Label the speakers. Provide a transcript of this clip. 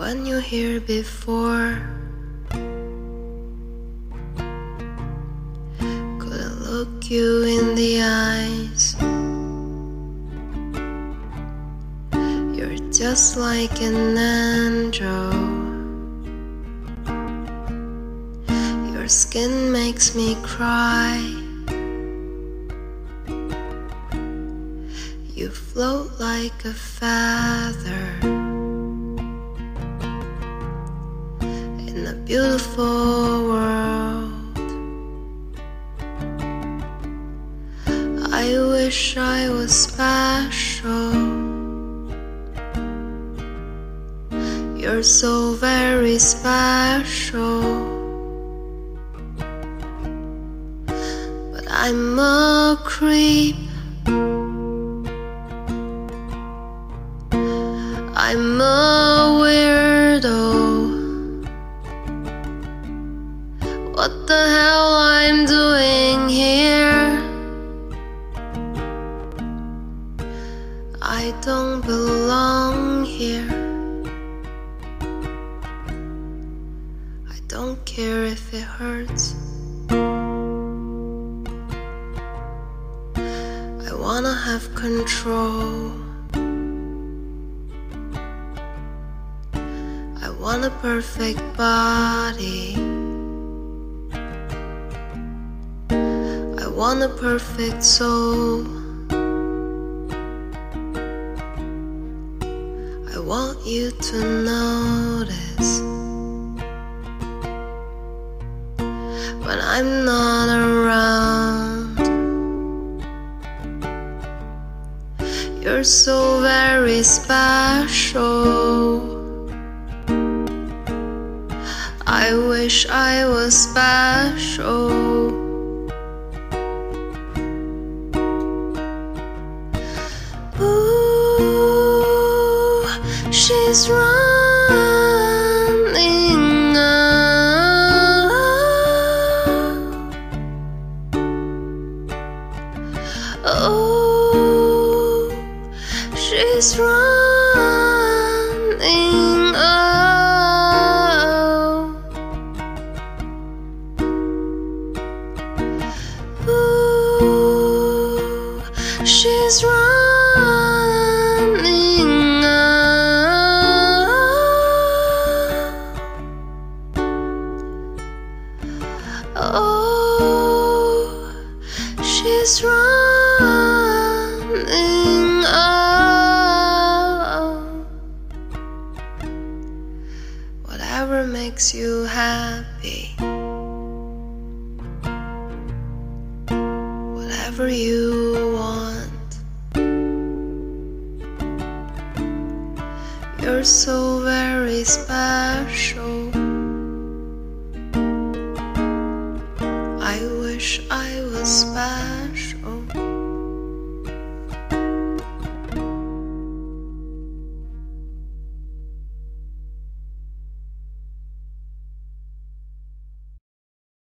Speaker 1: when you're here before. Couldn't look you in the eyes. You're just like an angel. Your skin makes me cry. You float like a feather. Beautiful world. I wish I was special. You're so very special. But I'm a creep. I'm a don't care if it hurts. I wanna have control. I want a perfect body. I want a perfect soul. I want you to notice when I'm not around. You're so very special. I wish I was special. she's running Oh, she's running out. Ooh, she's running Oh, she's running whatever makes you happy. Whatever you want. You're so very special. I wish I was special.